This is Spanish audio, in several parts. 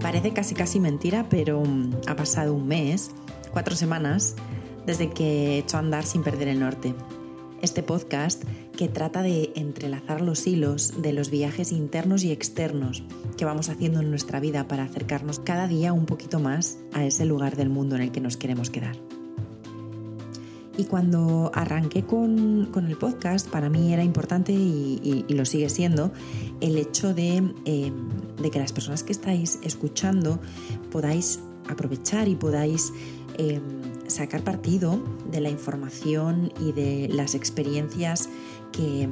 Parece casi casi mentira, pero mm, ha pasado un mes, cuatro semanas, desde que he hecho andar sin perder el norte. Este podcast que trata de entrelazar los hilos de los viajes internos y externos que vamos haciendo en nuestra vida para acercarnos cada día un poquito más a ese lugar del mundo en el que nos queremos quedar. Y cuando arranqué con, el podcast, para mí era importante y, lo sigue siendo el hecho de, em, de, que las personas que estáis escuchando podáis aprovechar y podáis em, sacar partido de la información y de las experiencias que,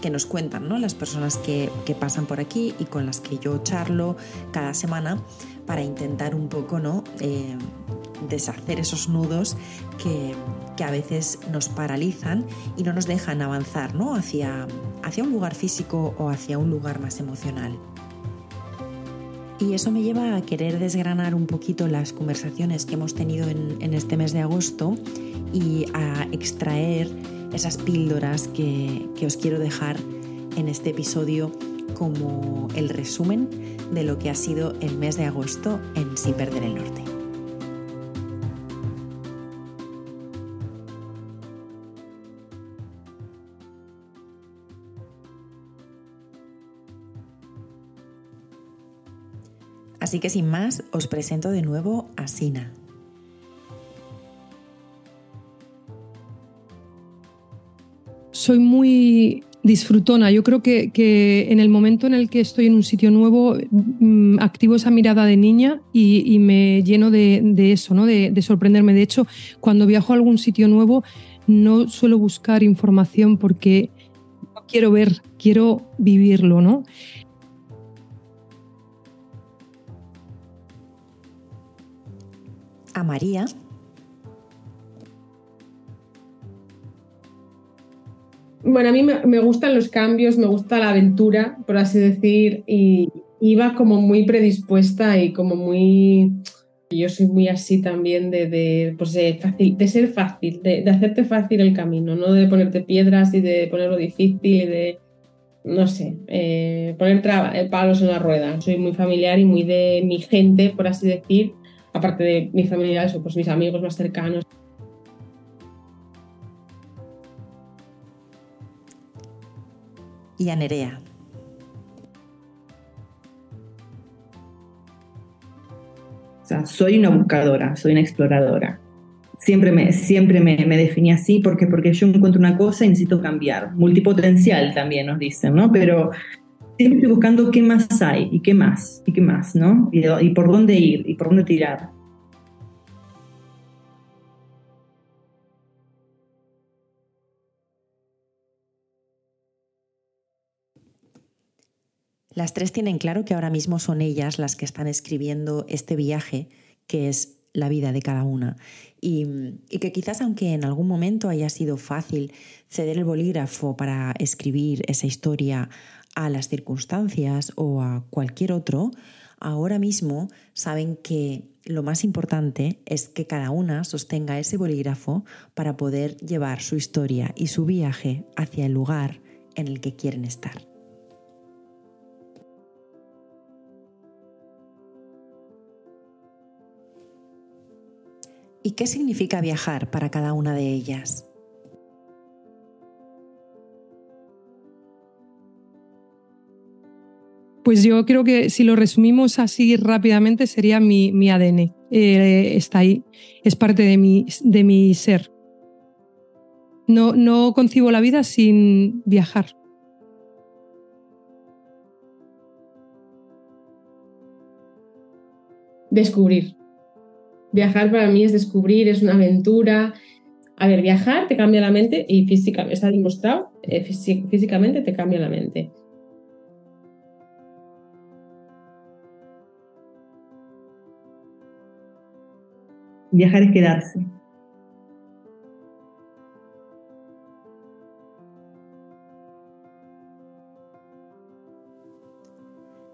que nos cuentan ¿no? las personas que, que, pasan por aquí y con las que yo charlo cada semana para intentar un poco ¿no? Eh, deshacer esos nudos que, a veces nos paralizan y no nos dejan avanzar ¿no? hacia, hacia un lugar físico o hacia un lugar más emocional. Y eso me lleva a querer desgranar un poquito las conversaciones que hemos tenido en, este mes de agosto y a extraer esas píldoras que, que os quiero dejar en este episodio como el resumen de lo que ha sido el mes de agosto en Sin Perder el Norte. Así que sin más, os presento de nuevo a Sina. Soy muy disfrutona. Yo creo que, en el momento en el que estoy en un sitio nuevo, mm, activo esa mirada de niña y, me lleno de, eso, ¿no? De, de, sorprenderme. De hecho, cuando viajo a algún sitio nuevo, no suelo buscar información porque no quiero ver, quiero vivirlo, ¿no? A María. Bueno, a mí me, gustan los cambios, me gusta la aventura, por así decir, y iba como muy predispuesta y como muy... Yo soy muy así también de, de, pues de, fácil, de ser fácil, de, hacerte fácil el camino, no de ponerte piedras y de ponerlo difícil y de, no sé, eh, poner eh, palos en la rueda. Soy muy familiar y muy de mi gente, por así decir, aparte de mis familiares o pues mis amigos más cercanos. Y a Nerea. O sea, soy una buscadora, soy una exploradora. Siempre me, siempre me, me, definí así porque, porque yo encuentro una cosa y necesito cambiar. Multipotencial también nos dicen, ¿no? Pero siempre buscando qué más hay y qué más y qué más, ¿no? Y, por dónde ir y por dónde tirar. Las tres tienen claro que ahora mismo son ellas las que están escribiendo este viaje que es la vida de cada una. Y, y, que quizás aunque en algún momento haya sido fácil ceder el bolígrafo para escribir esa historia a las circunstancias o a cualquier otro, ahora mismo saben que lo más importante es que cada una sostenga ese bolígrafo para poder llevar su historia y su viaje hacia el lugar en el que quieren estar. ¿Y qué significa viajar para cada una de ellas? Pues yo creo que si lo resumimos así rápidamente sería mi, ADN. Eh, está ahí, es parte de mi, de mi ser. No, no concibo la vida sin viajar. Descubrir. Viajar para mí es descubrir, es una aventura. A ver, viajar te cambia la mente y físicamente, está demostrado, eh, físicamente te cambia la mente. Viajar es quedarse.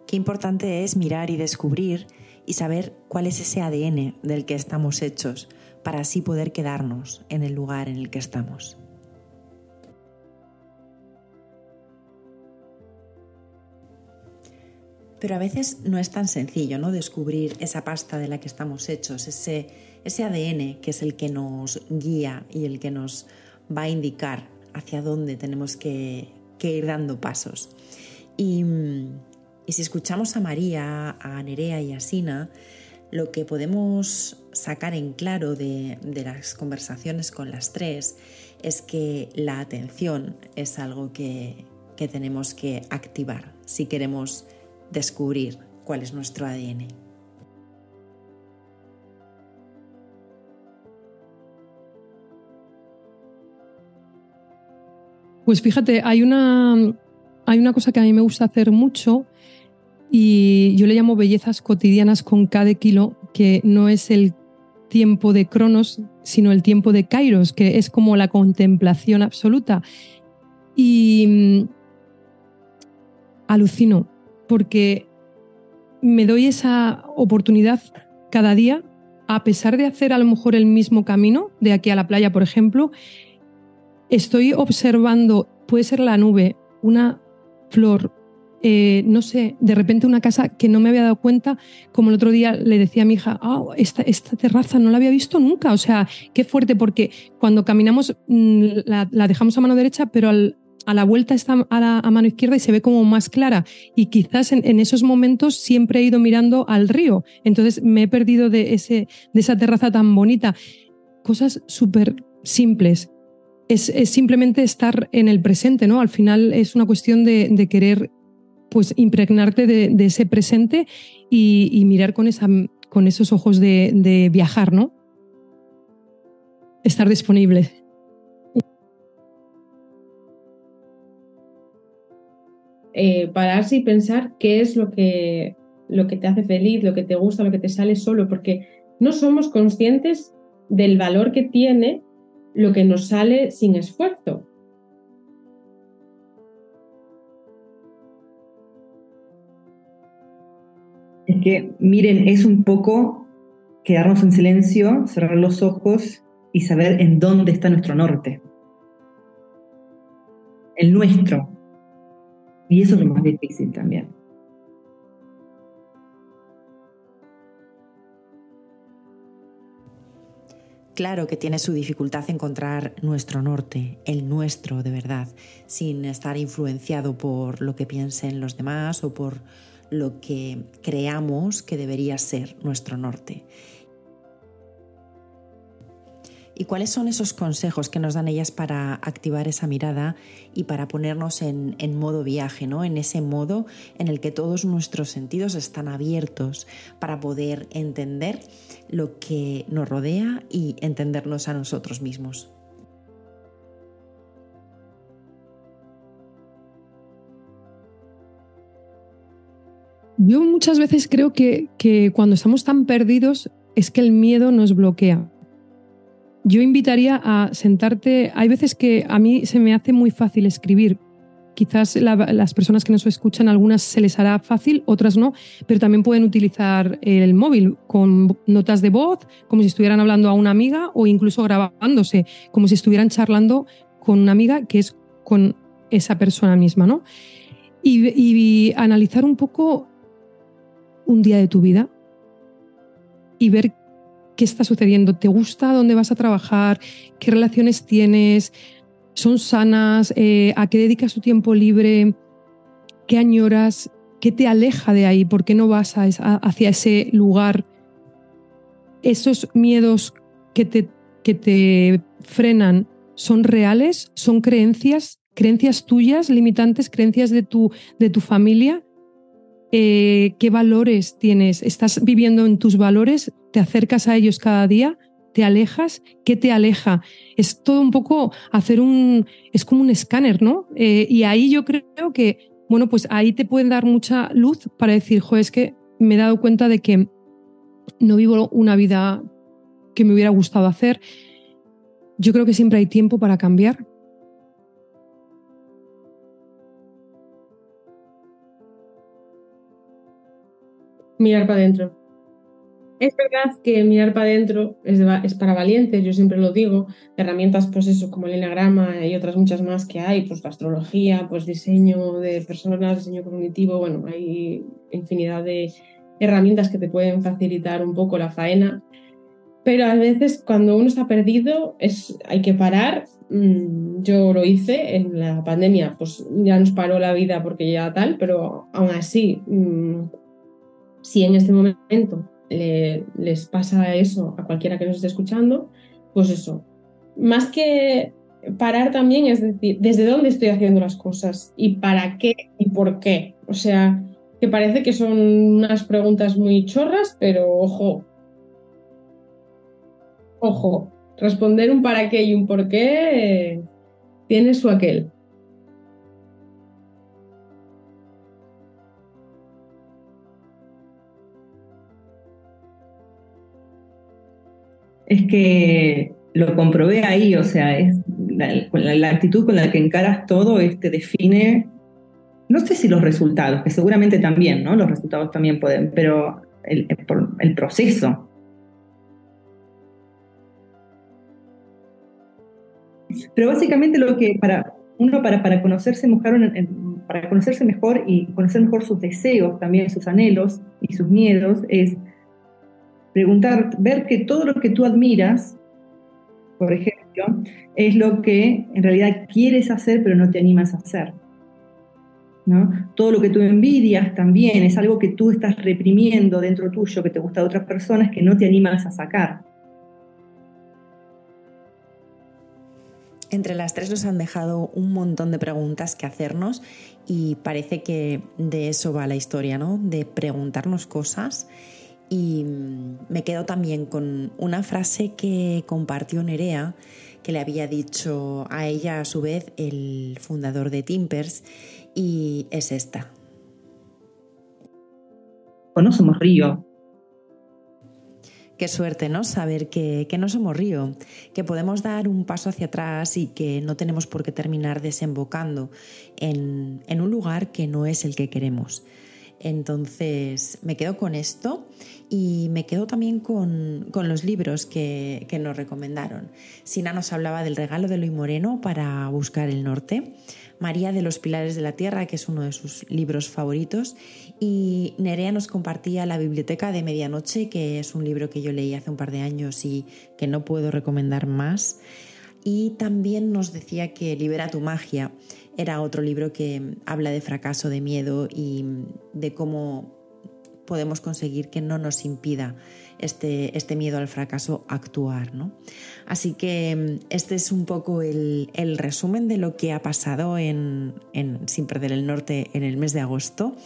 Qué importante es mirar y descubrir y saber cuál es ese ADN del que estamos hechos, para así poder quedarnos en el lugar en el que estamos. Pero a veces no es tan sencillo, ¿no? Descubrir esa pasta de la que estamos hechos, ese, ese ADN que es el que nos guía y el que nos va a indicar hacia dónde tenemos que, ir dando pasos. Y, si escuchamos a María, a Nerea y a Sina, lo que podemos sacar en claro de, las conversaciones con las tres es que la atención es algo que, que tenemos que activar si queremos descubrir cuál es nuestro ADN. Pues fíjate, hay una, hay una cosa que a mí me gusta hacer mucho y yo le llamo bellezas cotidianas con cada kilo, que no es el tiempo de Cronos, sino el tiempo de Kairos, que es como la contemplación absoluta. Y mm, alucino, porque me doy esa oportunidad cada día, a pesar de hacer a lo mejor el mismo camino, de aquí a la playa, por ejemplo, estoy observando, puede ser la nube, una flor, eh, no sé, de repente una casa que no me había dado cuenta, como el otro día le decía a mi hija, oh, esta, terraza no la había visto nunca, o sea, qué fuerte, porque cuando caminamos mm, la, dejamos a mano derecha, pero a la vuelta está a, mano izquierda y se ve como más clara. Y quizás en, esos momentos siempre he ido mirando al río. Entonces me he perdido de esa terraza tan bonita. Cosas súper simples. Es, simplemente estar en el presente, ¿no? Al final es una cuestión de, querer pues impregnarte de, ese presente y, mirar con, esa, con esos ojos de, de viajar, ¿no? Estar disponible. eh, pararse y pensar qué es lo que, lo que te hace feliz, lo que te gusta, lo que te sale solo, porque no somos conscientes del valor que tiene lo que nos sale sin esfuerzo. Es que, miren, es un poco quedarnos en silencio, cerrar los ojos y saber en dónde está nuestro norte. El nuestro, y eso es lo más difícil también. Claro que tiene su dificultad encontrar nuestro norte, el nuestro de verdad, sin estar influenciado por lo que piensen los demás o por lo que creamos que debería ser nuestro norte. ¿Y cuáles son esos consejos que nos dan ellas para activar esa mirada y para ponernos en, modo viaje, ¿no? en ese modo en el que todos nuestros sentidos están abiertos para poder entender lo que nos rodea y entendernos a nosotros mismos? Yo muchas veces creo que, que cuando estamos tan perdidos es que el miedo nos bloquea yo invitaría a sentarte. Hay veces que a mí se me hace muy fácil escribir. Quizás las personas que nos escuchan, algunas se les hará fácil, otras no, pero también pueden utilizar el móvil con notas de voz, como si estuvieran hablando a una amiga o incluso grabándose, como si estuvieran charlando con una amiga que es con esa persona misma, ¿no? Y, y analizar un poco un día de tu vida y ver qué está sucediendo, te gusta dónde vas a trabajar, qué relaciones tienes, son sanas, eh, a qué dedicas tu tiempo libre, qué añoras, qué te aleja de ahí, por qué no vas hacia ese lugar. Esos miedos que te, que te frenan son reales, son creencias, creencias tuyas, limitantes, creencias de tu, de tu familia eh, qué valores tienes, estás viviendo en tus valores, te acercas a ellos cada día, te alejas, ¿qué te aleja? Es todo un poco hacer un, es como un escáner, ¿no? Eh, y ahí yo creo que, bueno, pues ahí te pueden dar mucha luz para decir, jo, es que me he dado cuenta de que no vivo una vida que me hubiera gustado hacer. Yo creo que siempre hay tiempo para cambiar, mirar para adentro. Es verdad que mirar para adentro es, para valientes, yo siempre lo digo. Herramientas, pues eso, como el enagrama y otras muchas más que hay, pues astrología, pues diseño de personas, diseño cognitivo, bueno, hay infinidad de herramientas que te pueden facilitar un poco la faena. Pero a veces cuando uno está perdido es, hay que parar. Mm, yo lo hice en la pandemia, pues ya nos paró la vida porque ya tal, pero aún así, mm, si en este momento les pasa eso a cualquiera que nos esté escuchando, pues eso. Más que parar también es decir, ¿desde dónde estoy haciendo las cosas? ¿Y para qué? ¿Y por qué? O sea, que parece que son unas preguntas muy chorras, pero ojo. Ojo, responder un para qué y un por qué eh, tiene su aquel. Es que lo comprobé ahí, o sea, es la, actitud con la que encaras todo este define, no sé si los resultados, que seguramente también, ¿no? Los resultados también pueden, pero el, proceso. Pero básicamente lo que para uno para, para conocerse mejor, para conocerse mejor y conocer mejor sus deseos, también sus anhelos y sus miedos, es preguntar, ver que todo lo que tú admiras, por ejemplo, es lo que en realidad quieres hacer pero no te animas a hacer. ¿no? Todo lo que tú envidias también es algo que tú estás reprimiendo dentro tuyo, que te gusta de otras personas, que no te animas a sacar. Entre las tres nos han dejado un montón de preguntas que hacernos y parece que de eso va la historia, ¿no? De preguntarnos cosas y me quedo también con una frase que compartió Nerea, que le había dicho a ella a su vez el fundador de Timpers, y es esta. O no somos río. Qué suerte, ¿no? Saber que, que, no somos río, que podemos dar un paso hacia atrás y que no tenemos por qué terminar desembocando en, en un lugar que no es el que queremos. Entonces me quedo con esto y me quedo también con, los libros que, nos recomendaron. Sina nos hablaba del regalo de Luis Moreno para buscar el norte, María de los Pilares de la Tierra, que es uno de sus libros favoritos, y Nerea nos compartía La Biblioteca de Medianoche, que es un libro que yo leí hace un par de años y que no puedo recomendar más. Y también nos decía que Libera tu magia era otro libro que habla de fracaso, de miedo y de cómo podemos conseguir que no nos impida este, este miedo al fracaso actuar. ¿no? Así que este es un poco el, resumen de lo que ha pasado en, en Sin Perder el Norte en el mes de agosto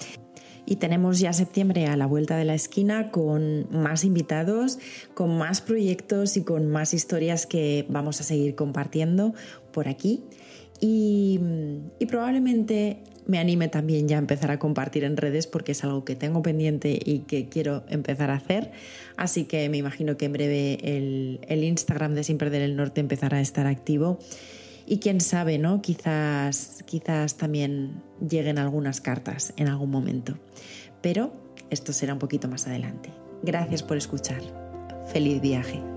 y tenemos ya septiembre a la vuelta de la esquina con más invitados, con más proyectos y con más historias que vamos a seguir compartiendo por aquí. Y, probablemente me anime también ya a empezar a compartir en redes porque es algo que tengo pendiente y que quiero empezar a hacer. Así que me imagino que en breve el, Instagram de Sin Perder el Norte empezará a estar activo. Y quién sabe, ¿no? Quizás, quizás también lleguen algunas cartas en algún momento. Pero esto será un poquito más adelante. Gracias por escuchar. Feliz viaje.